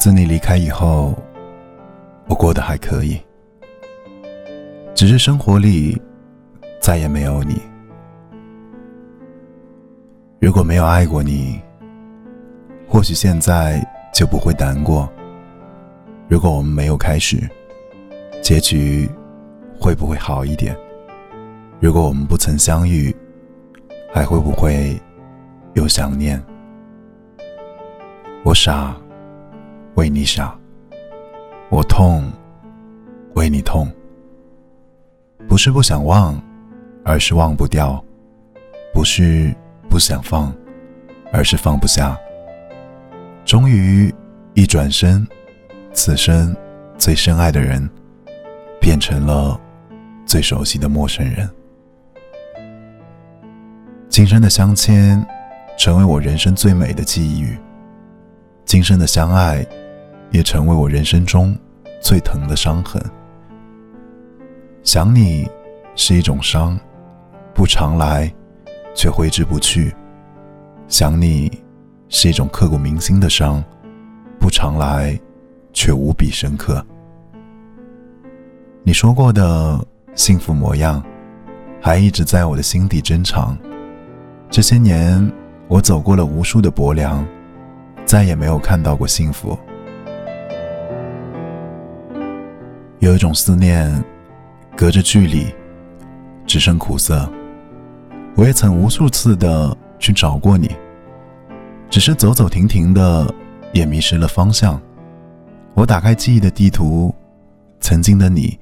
自你离开以后，我过得还可以，只是生活里再也没有你。如果没有爱过你，或许现在就不会难过。如果我们没有开始，结局会不会好一点？如果我们不曾相遇，还会不会有想念？我傻，为你傻；我痛，为你痛。不是不想忘，而是忘不掉；不是不想放，而是放不下。终于一转身，此生最深爱的人，变成了最熟悉的陌生人。今生的相牵，成为我人生最美的际遇。今生的相爱，也成为我人生中最疼的伤痕。想你是一种伤，不常来，却挥之不去；想你是一种刻骨铭心的伤，不常来，却无比深刻。你说过的幸福模样，还一直在我的心底珍藏。这些年，我走过了无数的薄凉。再也没有看到过幸福，有一种思念，隔着距离，只剩苦涩。我也曾无数次的去找过你，只是走走停停的，也迷失了方向。我打开记忆的地图，曾经的你，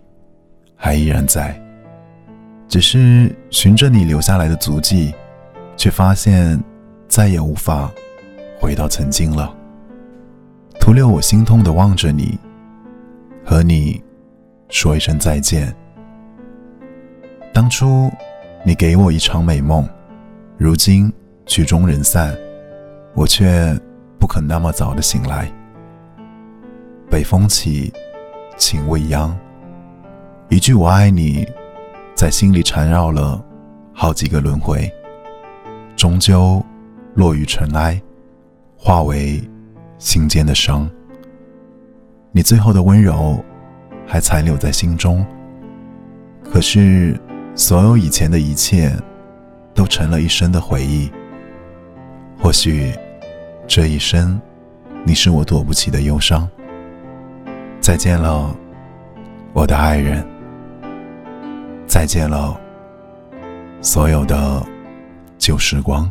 还依然在，只是循着你留下来的足迹，却发现再也无法。回到曾经了，徒留我心痛的望着你，和你说一声再见。当初你给我一场美梦，如今曲终人散，我却不肯那么早的醒来。北风起，情未央，一句我爱你，在心里缠绕了好几个轮回，终究落于尘埃。化为心间的伤，你最后的温柔还残留在心中。可是，所有以前的一切都成了一生的回忆。或许，这一生你是我躲不起的忧伤。再见了，我的爱人。再见了，所有的旧时光。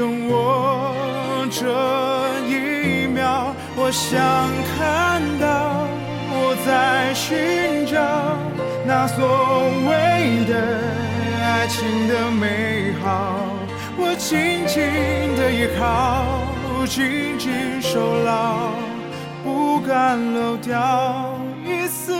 等我这一秒，我想看到我在寻找那所谓的爱情的美好，我紧紧的依靠，紧紧守牢，不敢漏掉一丝